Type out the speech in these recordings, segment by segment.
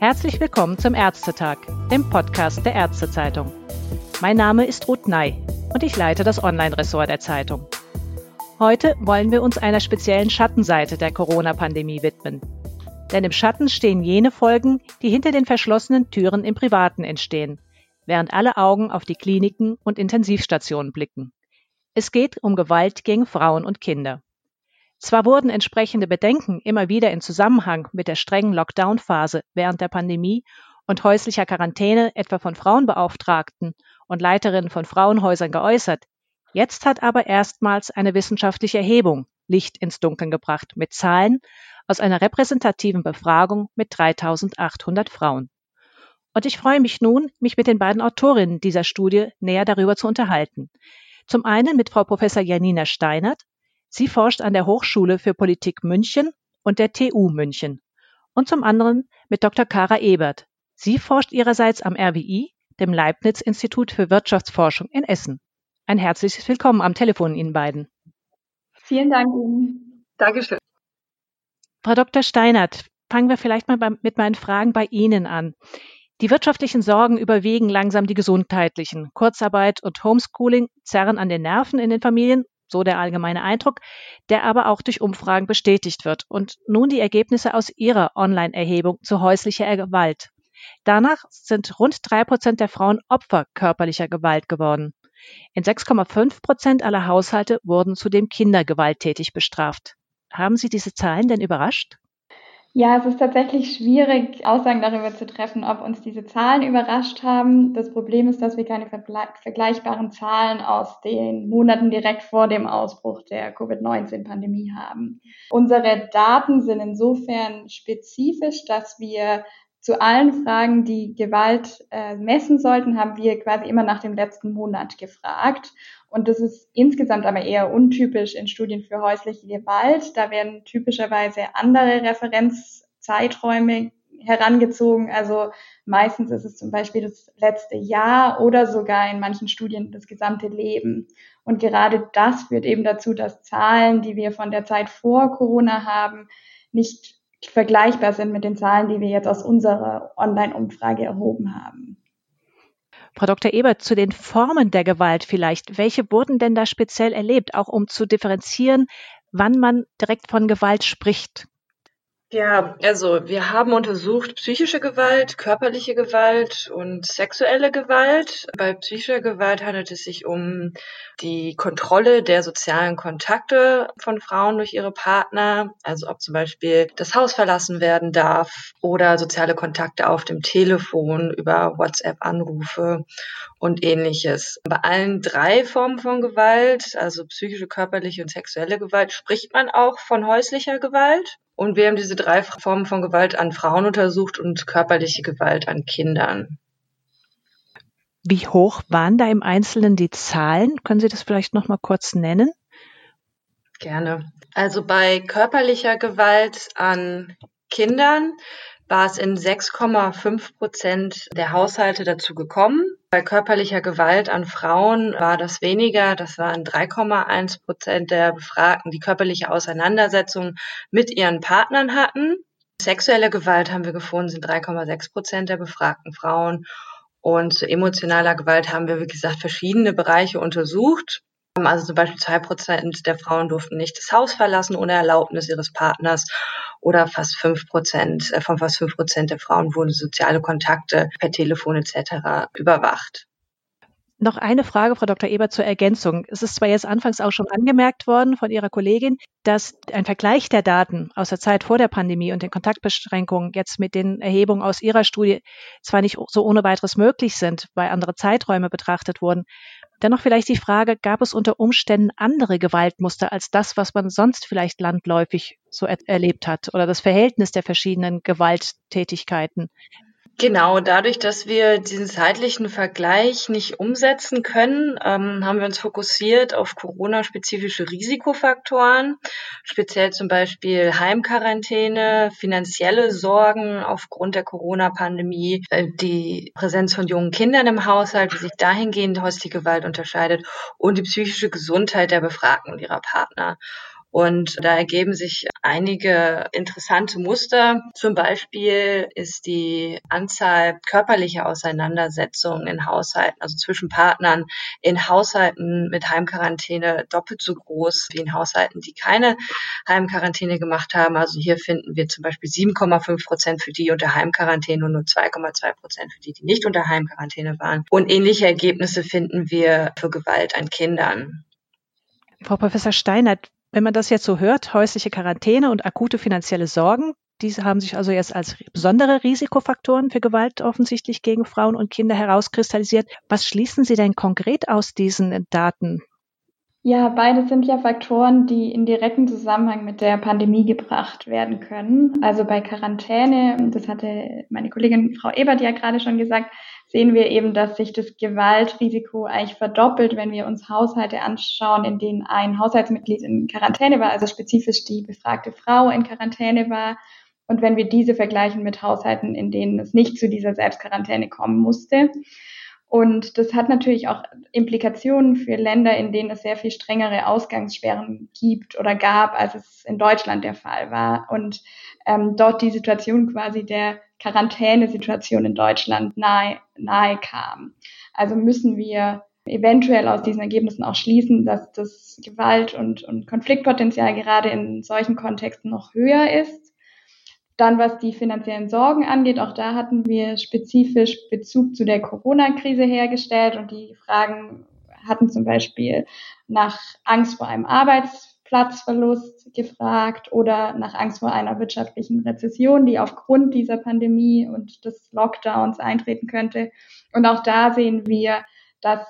Herzlich willkommen zum Ärztetag, dem Podcast der Ärztezeitung. Mein Name ist Ruth Ney und ich leite das Online-Ressort der Zeitung. Heute wollen wir uns einer speziellen Schattenseite der Corona-Pandemie widmen. Denn im Schatten stehen jene Folgen, die hinter den verschlossenen Türen im Privaten entstehen, während alle Augen auf die Kliniken und Intensivstationen blicken. Es geht um Gewalt gegen Frauen und Kinder. Zwar wurden entsprechende Bedenken immer wieder in Zusammenhang mit der strengen Lockdown-Phase während der Pandemie und häuslicher Quarantäne etwa von Frauenbeauftragten und Leiterinnen von Frauenhäusern geäußert. Jetzt hat aber erstmals eine wissenschaftliche Erhebung Licht ins Dunkeln gebracht mit Zahlen aus einer repräsentativen Befragung mit 3800 Frauen. Und ich freue mich nun, mich mit den beiden Autorinnen dieser Studie näher darüber zu unterhalten. Zum einen mit Frau Professor Janina Steinert, Sie forscht an der Hochschule für Politik München und der TU München. Und zum anderen mit Dr. Kara Ebert. Sie forscht ihrerseits am RWI, dem Leibniz-Institut für Wirtschaftsforschung in Essen. Ein herzliches Willkommen am Telefon Ihnen beiden. Vielen Dank Ihnen. Dankeschön. Frau Dr. Steinert, fangen wir vielleicht mal mit meinen Fragen bei Ihnen an. Die wirtschaftlichen Sorgen überwiegen langsam die gesundheitlichen. Kurzarbeit und Homeschooling zerren an den Nerven in den Familien so der allgemeine Eindruck, der aber auch durch Umfragen bestätigt wird. Und nun die Ergebnisse aus Ihrer Online-Erhebung zu häuslicher Gewalt. Danach sind rund drei Prozent der Frauen Opfer körperlicher Gewalt geworden. In 6,5 Prozent aller Haushalte wurden zudem Kinder gewalttätig bestraft. Haben Sie diese Zahlen denn überrascht? Ja, es ist tatsächlich schwierig, Aussagen darüber zu treffen, ob uns diese Zahlen überrascht haben. Das Problem ist, dass wir keine vergleichbaren Zahlen aus den Monaten direkt vor dem Ausbruch der Covid-19-Pandemie haben. Unsere Daten sind insofern spezifisch, dass wir zu allen Fragen, die Gewalt äh, messen sollten, haben wir quasi immer nach dem letzten Monat gefragt. Und das ist insgesamt aber eher untypisch in Studien für häusliche Gewalt. Da werden typischerweise andere Referenzzeiträume herangezogen. Also meistens ist es zum Beispiel das letzte Jahr oder sogar in manchen Studien das gesamte Leben. Und gerade das führt eben dazu, dass Zahlen, die wir von der Zeit vor Corona haben, nicht vergleichbar sind mit den Zahlen, die wir jetzt aus unserer Online-Umfrage erhoben haben. Frau Dr. Ebert, zu den Formen der Gewalt vielleicht. Welche wurden denn da speziell erlebt, auch um zu differenzieren, wann man direkt von Gewalt spricht? Ja, also wir haben untersucht psychische Gewalt, körperliche Gewalt und sexuelle Gewalt. Bei psychischer Gewalt handelt es sich um die Kontrolle der sozialen Kontakte von Frauen durch ihre Partner, also ob zum Beispiel das Haus verlassen werden darf oder soziale Kontakte auf dem Telefon über WhatsApp-Anrufe und ähnliches. Bei allen drei Formen von Gewalt, also psychische, körperliche und sexuelle Gewalt, spricht man auch von häuslicher Gewalt. Und wir haben diese drei Formen von Gewalt an Frauen untersucht und körperliche Gewalt an Kindern. Wie hoch waren da im Einzelnen die Zahlen? Können Sie das vielleicht noch mal kurz nennen? Gerne. Also bei körperlicher Gewalt an Kindern war es in 6,5 Prozent der Haushalte dazu gekommen. Bei körperlicher Gewalt an Frauen war das weniger. Das waren 3,1 Prozent der Befragten, die körperliche Auseinandersetzungen mit ihren Partnern hatten. Sexuelle Gewalt haben wir gefunden, sind 3,6 Prozent der befragten Frauen. Und zu emotionaler Gewalt haben wir, wie gesagt, verschiedene Bereiche untersucht. Also zum Beispiel zwei Prozent der Frauen durften nicht das Haus verlassen ohne Erlaubnis ihres Partners oder fast fünf Prozent, äh, von fast fünf Prozent der Frauen wurden soziale Kontakte per Telefon etc. überwacht. Noch eine Frage, Frau Dr. Ebert, zur Ergänzung. Es ist zwar jetzt anfangs auch schon angemerkt worden von Ihrer Kollegin, dass ein Vergleich der Daten aus der Zeit vor der Pandemie und den Kontaktbeschränkungen jetzt mit den Erhebungen aus Ihrer Studie zwar nicht so ohne weiteres möglich sind, weil andere Zeiträume betrachtet wurden. Dennoch vielleicht die Frage, gab es unter Umständen andere Gewaltmuster als das, was man sonst vielleicht landläufig so er erlebt hat oder das Verhältnis der verschiedenen Gewalttätigkeiten? Genau, dadurch, dass wir diesen zeitlichen Vergleich nicht umsetzen können, ähm, haben wir uns fokussiert auf Corona-spezifische Risikofaktoren, speziell zum Beispiel Heimquarantäne, finanzielle Sorgen aufgrund der Corona-Pandemie, äh, die Präsenz von jungen Kindern im Haushalt, wie sich dahingehend häusliche Gewalt unterscheidet und die psychische Gesundheit der Befragten und ihrer Partner. Und da ergeben sich einige interessante Muster. Zum Beispiel ist die Anzahl körperlicher Auseinandersetzungen in Haushalten, also zwischen Partnern, in Haushalten mit Heimquarantäne doppelt so groß wie in Haushalten, die keine Heimquarantäne gemacht haben. Also hier finden wir zum Beispiel 7,5 Prozent für die unter Heimquarantäne und nur 2,2 Prozent für die, die nicht unter Heimquarantäne waren. Und ähnliche Ergebnisse finden wir für Gewalt an Kindern. Frau Professor Steinert, wenn man das jetzt so hört, häusliche Quarantäne und akute finanzielle Sorgen, diese haben sich also jetzt als besondere Risikofaktoren für Gewalt offensichtlich gegen Frauen und Kinder herauskristallisiert. Was schließen Sie denn konkret aus diesen Daten? Ja, beide sind ja Faktoren, die in direkten Zusammenhang mit der Pandemie gebracht werden können. Also bei Quarantäne, das hatte meine Kollegin Frau Ebert ja gerade schon gesagt, sehen wir eben, dass sich das Gewaltrisiko eigentlich verdoppelt, wenn wir uns Haushalte anschauen, in denen ein Haushaltsmitglied in Quarantäne war, also spezifisch die befragte Frau in Quarantäne war. Und wenn wir diese vergleichen mit Haushalten, in denen es nicht zu dieser Selbstquarantäne kommen musste. Und das hat natürlich auch Implikationen für Länder, in denen es sehr viel strengere Ausgangssperren gibt oder gab, als es in Deutschland der Fall war. Und ähm, dort die Situation quasi der Quarantänesituation in Deutschland nahe, nahe kam. Also müssen wir eventuell aus diesen Ergebnissen auch schließen, dass das Gewalt- und, und Konfliktpotenzial gerade in solchen Kontexten noch höher ist. Dann, was die finanziellen Sorgen angeht, auch da hatten wir spezifisch Bezug zu der Corona-Krise hergestellt und die Fragen hatten zum Beispiel nach Angst vor einem Arbeits Platzverlust gefragt oder nach Angst vor einer wirtschaftlichen Rezession, die aufgrund dieser Pandemie und des Lockdowns eintreten könnte. Und auch da sehen wir, dass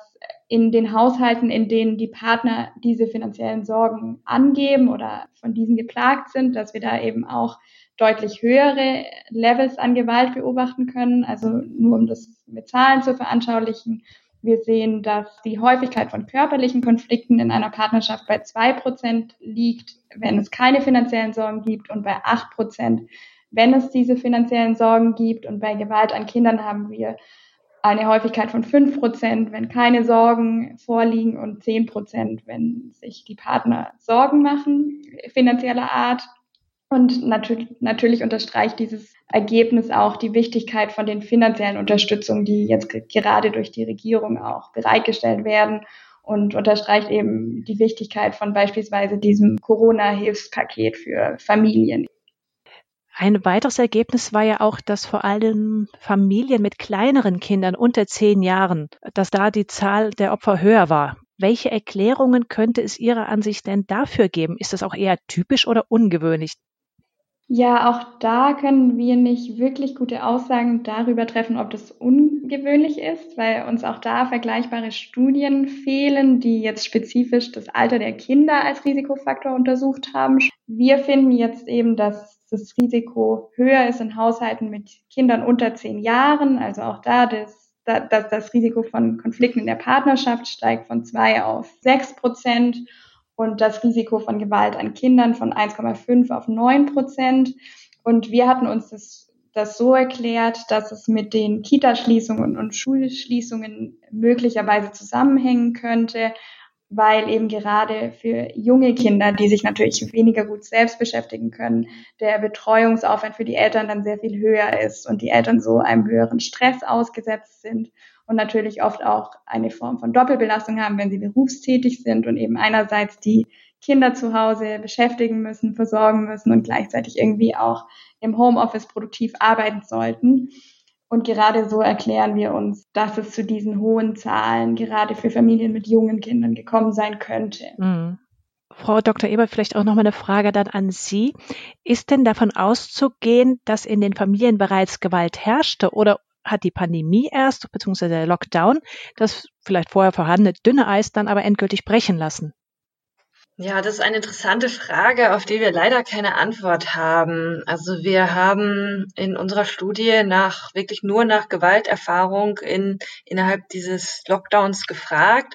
in den Haushalten, in denen die Partner diese finanziellen Sorgen angeben oder von diesen geplagt sind, dass wir da eben auch deutlich höhere Levels an Gewalt beobachten können. Also nur um das mit Zahlen zu veranschaulichen, wir sehen, dass die Häufigkeit von körperlichen Konflikten in einer Partnerschaft bei zwei Prozent liegt, wenn es keine finanziellen Sorgen gibt und bei acht Prozent, wenn es diese finanziellen Sorgen gibt. Und bei Gewalt an Kindern haben wir eine Häufigkeit von fünf Prozent, wenn keine Sorgen vorliegen und zehn Prozent, wenn sich die Partner Sorgen machen, finanzieller Art. Und natürlich, natürlich unterstreicht dieses Ergebnis auch die Wichtigkeit von den finanziellen Unterstützungen, die jetzt gerade durch die Regierung auch bereitgestellt werden und unterstreicht eben die Wichtigkeit von beispielsweise diesem Corona-Hilfspaket für Familien. Ein weiteres Ergebnis war ja auch, dass vor allem Familien mit kleineren Kindern unter zehn Jahren, dass da die Zahl der Opfer höher war. Welche Erklärungen könnte es Ihrer Ansicht denn dafür geben? Ist das auch eher typisch oder ungewöhnlich? Ja, auch da können wir nicht wirklich gute Aussagen darüber treffen, ob das ungewöhnlich ist, weil uns auch da vergleichbare Studien fehlen, die jetzt spezifisch das Alter der Kinder als Risikofaktor untersucht haben. Wir finden jetzt eben, dass das Risiko höher ist in Haushalten mit Kindern unter zehn Jahren, also auch da das dass das Risiko von Konflikten in der Partnerschaft steigt von zwei auf sechs Prozent und das Risiko von Gewalt an Kindern von 1,5 auf 9 Prozent. Und wir hatten uns das, das so erklärt, dass es mit den Kitaschließungen und Schulschließungen möglicherweise zusammenhängen könnte, weil eben gerade für junge Kinder, die sich natürlich weniger gut selbst beschäftigen können, der Betreuungsaufwand für die Eltern dann sehr viel höher ist und die Eltern so einem höheren Stress ausgesetzt sind und natürlich oft auch eine Form von Doppelbelastung haben, wenn sie berufstätig sind und eben einerseits die Kinder zu Hause beschäftigen müssen, versorgen müssen und gleichzeitig irgendwie auch im Homeoffice produktiv arbeiten sollten. Und gerade so erklären wir uns, dass es zu diesen hohen Zahlen gerade für Familien mit jungen Kindern gekommen sein könnte. Mhm. Frau Dr. Eber, vielleicht auch nochmal eine Frage dann an Sie. Ist denn davon auszugehen, dass in den Familien bereits Gewalt herrschte oder hat die Pandemie erst, beziehungsweise der Lockdown, das vielleicht vorher vorhandene dünne Eis dann aber endgültig brechen lassen. Ja, das ist eine interessante Frage, auf die wir leider keine Antwort haben. Also wir haben in unserer Studie nach wirklich nur nach Gewalterfahrung in, innerhalb dieses Lockdowns gefragt.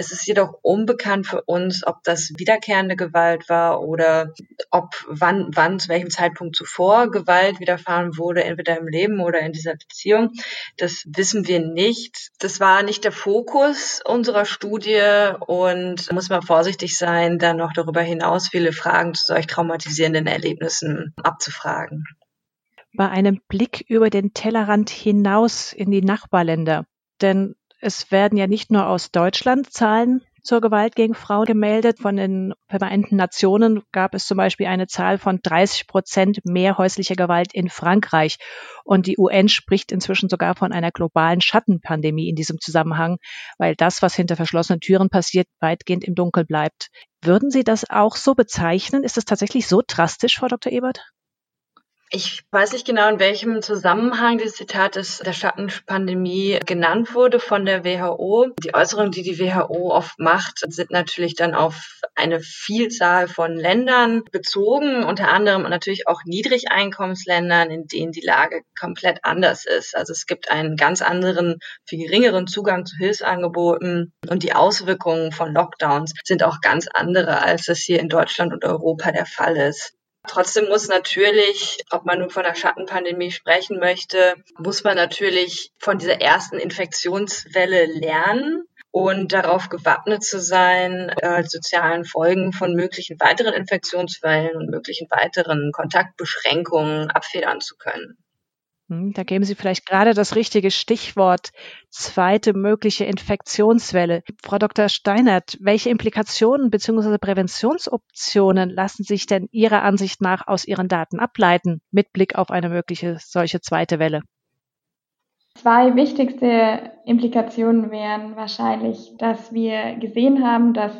Es ist jedoch unbekannt für uns, ob das wiederkehrende Gewalt war oder ob wann, wann, zu welchem Zeitpunkt zuvor Gewalt widerfahren wurde, entweder im Leben oder in dieser Beziehung. Das wissen wir nicht. Das war nicht der Fokus unserer Studie und muss man vorsichtig sein, dann noch darüber hinaus viele Fragen zu solch traumatisierenden Erlebnissen abzufragen. Bei einem Blick über den Tellerrand hinaus in die Nachbarländer. Denn es werden ja nicht nur aus Deutschland Zahlen zur Gewalt gegen Frauen gemeldet. Von den Vereinten Nationen gab es zum Beispiel eine Zahl von 30 Prozent mehr häuslicher Gewalt in Frankreich. Und die UN spricht inzwischen sogar von einer globalen Schattenpandemie in diesem Zusammenhang, weil das, was hinter verschlossenen Türen passiert, weitgehend im Dunkel bleibt. Würden Sie das auch so bezeichnen? Ist es tatsächlich so drastisch, Frau Dr. Ebert? Ich weiß nicht genau, in welchem Zusammenhang dieses Zitat des, der Schattenpandemie genannt wurde von der WHO. Die Äußerungen, die die WHO oft macht, sind natürlich dann auf eine Vielzahl von Ländern bezogen, unter anderem natürlich auch Niedrigeinkommensländern, in denen die Lage komplett anders ist. Also es gibt einen ganz anderen, viel geringeren Zugang zu Hilfsangeboten und die Auswirkungen von Lockdowns sind auch ganz andere, als es hier in Deutschland und Europa der Fall ist. Trotzdem muss natürlich, ob man nun von der Schattenpandemie sprechen möchte, muss man natürlich von dieser ersten Infektionswelle lernen und darauf gewappnet zu sein, äh, sozialen Folgen von möglichen weiteren Infektionswellen und möglichen weiteren Kontaktbeschränkungen abfedern zu können. Hm, da geben Sie vielleicht gerade das richtige Stichwort zweite mögliche Infektionswelle. Frau Dr. Steinert, welche Implikationen bzw. Präventionsoptionen lassen sich denn Ihrer Ansicht nach aus Ihren Daten ableiten mit Blick auf eine mögliche solche zweite Welle? Zwei wichtigste Implikationen wären wahrscheinlich, dass wir gesehen haben, dass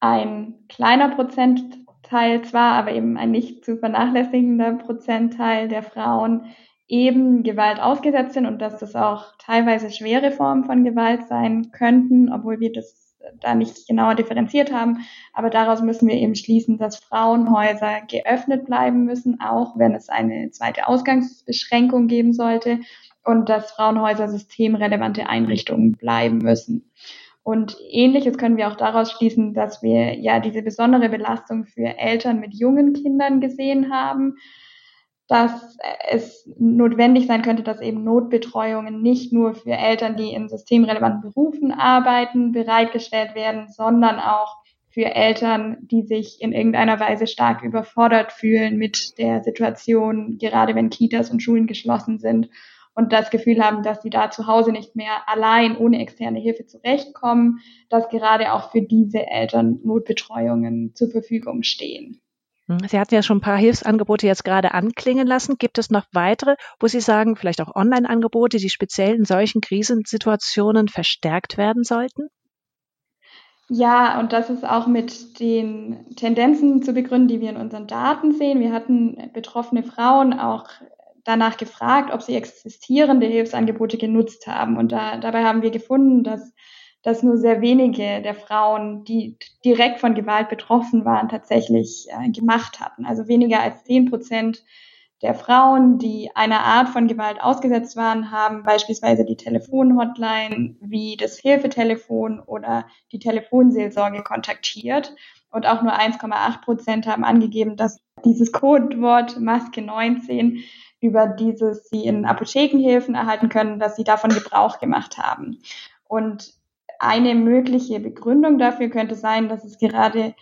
ein kleiner Prozentteil zwar, aber eben ein nicht zu vernachlässigender Prozentteil der Frauen eben Gewalt ausgesetzt sind und dass das auch teilweise schwere Formen von Gewalt sein könnten, obwohl wir das da nicht genauer differenziert haben. Aber daraus müssen wir eben schließen, dass Frauenhäuser geöffnet bleiben müssen, auch wenn es eine zweite Ausgangsbeschränkung geben sollte und dass Frauenhäuser systemrelevante Einrichtungen bleiben müssen. Und ähnliches können wir auch daraus schließen, dass wir ja diese besondere Belastung für Eltern mit jungen Kindern gesehen haben dass es notwendig sein könnte, dass eben Notbetreuungen nicht nur für Eltern, die in systemrelevanten Berufen arbeiten, bereitgestellt werden, sondern auch für Eltern, die sich in irgendeiner Weise stark überfordert fühlen mit der Situation, gerade wenn Kitas und Schulen geschlossen sind und das Gefühl haben, dass sie da zu Hause nicht mehr allein ohne externe Hilfe zurechtkommen, dass gerade auch für diese Eltern Notbetreuungen zur Verfügung stehen. Hm, Sie hatten ja schon ein paar Hilfsangebote jetzt gerade anklingen lassen. Gibt es noch weitere, wo Sie sagen, vielleicht auch Online-Angebote, die speziell in solchen Krisensituationen verstärkt werden sollten? Ja, und das ist auch mit den Tendenzen zu begründen, die wir in unseren Daten sehen. Wir hatten betroffene Frauen auch danach gefragt, ob sie existierende Hilfsangebote genutzt haben. Und da, dabei haben wir gefunden, dass dass nur sehr wenige der Frauen, die direkt von Gewalt betroffen waren, tatsächlich äh, gemacht hatten. Also weniger als zehn Prozent der Frauen, die einer Art von Gewalt ausgesetzt waren, haben beispielsweise die Telefonhotline wie das Hilfetelefon oder die Telefonseelsorge kontaktiert. Und auch nur 1,8 Prozent haben angegeben, dass dieses Codewort Maske 19 über dieses sie in Apothekenhilfen erhalten können, dass sie davon Gebrauch gemacht haben. Und eine mögliche Begründung dafür könnte sein, dass es gerade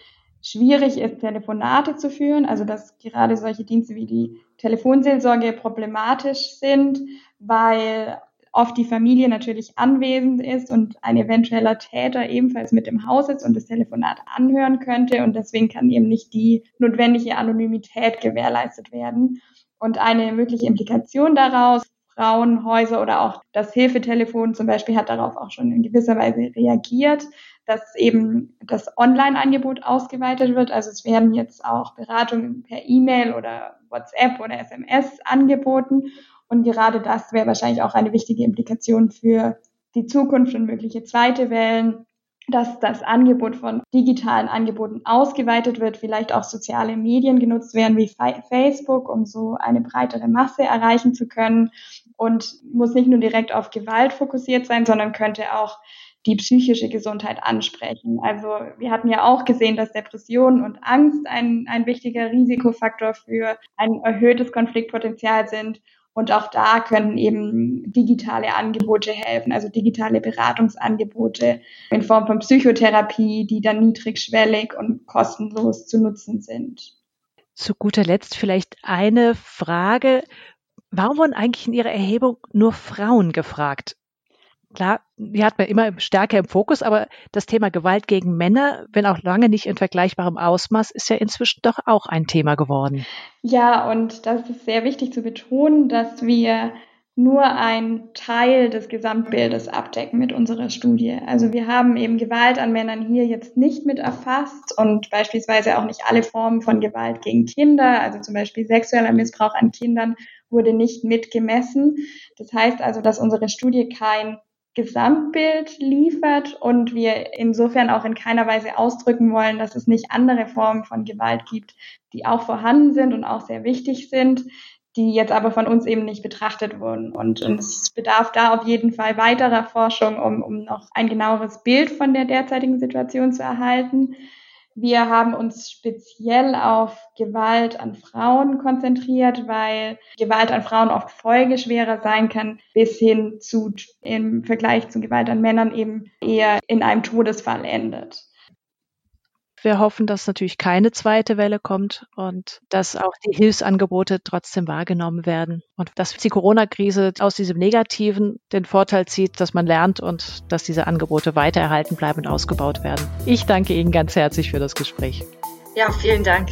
schwierig ist, Telefonate zu führen, also dass gerade solche Dienste wie die Telefonseelsorge problematisch sind, weil oft die Familie natürlich anwesend ist und ein eventueller Täter ebenfalls mit im Haus ist und das Telefonat anhören könnte und deswegen kann eben nicht die notwendige Anonymität gewährleistet werden. Und eine mögliche Implikation daraus Frauenhäuser oder auch das Hilfetelefon zum Beispiel hat darauf auch schon in gewisser Weise reagiert, dass eben das Online-Angebot ausgeweitet wird. Also es werden jetzt auch Beratungen per E-Mail oder WhatsApp oder SMS angeboten. Und gerade das wäre wahrscheinlich auch eine wichtige Implikation für die Zukunft und mögliche zweite Wellen, dass das Angebot von digitalen Angeboten ausgeweitet wird, vielleicht auch soziale Medien genutzt werden wie Facebook, um so eine breitere Masse erreichen zu können und muss nicht nur direkt auf Gewalt fokussiert sein, sondern könnte auch die psychische Gesundheit ansprechen. Also wir hatten ja auch gesehen, dass Depressionen und Angst ein, ein wichtiger Risikofaktor für ein erhöhtes Konfliktpotenzial sind. Und auch da können eben digitale Angebote helfen, also digitale Beratungsangebote in Form von Psychotherapie, die dann niedrigschwellig und kostenlos zu nutzen sind. Zu guter Letzt vielleicht eine Frage. Warum wurden eigentlich in Ihrer Erhebung nur Frauen gefragt? Klar, die hat man immer stärker im Fokus, aber das Thema Gewalt gegen Männer, wenn auch lange nicht in vergleichbarem Ausmaß, ist ja inzwischen doch auch ein Thema geworden. Ja, und das ist sehr wichtig zu betonen, dass wir nur ein Teil des Gesamtbildes abdecken mit unserer Studie. Also wir haben eben Gewalt an Männern hier jetzt nicht mit erfasst und beispielsweise auch nicht alle Formen von Gewalt gegen Kinder, also zum Beispiel sexueller Missbrauch an Kindern wurde nicht mitgemessen. Das heißt also, dass unsere Studie kein Gesamtbild liefert und wir insofern auch in keiner Weise ausdrücken wollen, dass es nicht andere Formen von Gewalt gibt, die auch vorhanden sind und auch sehr wichtig sind, die jetzt aber von uns eben nicht betrachtet wurden. Und, es bedarf da auf jeden Fall weiterer Forschung, um, um noch ein genaueres Bild von der derzeitigen Situation zu erhalten. Wir haben uns speziell auf Gewalt an Frauen konzentriert, weil Gewalt an Frauen oft folgeschwerer sein kann, bis hin zu im Vergleich zu Gewalt an Männern eben eher in einem Todesfall endet. Wir hoffen, dass natürlich keine zweite Welle kommt und dass auch die Hilfsangebote trotzdem wahrgenommen werden und dass die Corona-Krise aus diesem Negativen den Vorteil zieht, dass man lernt und dass diese Angebote weiter erhalten bleiben und ausgebaut werden. Ich danke Ihnen ganz herzlich für das Gespräch. Ja, vielen Dank.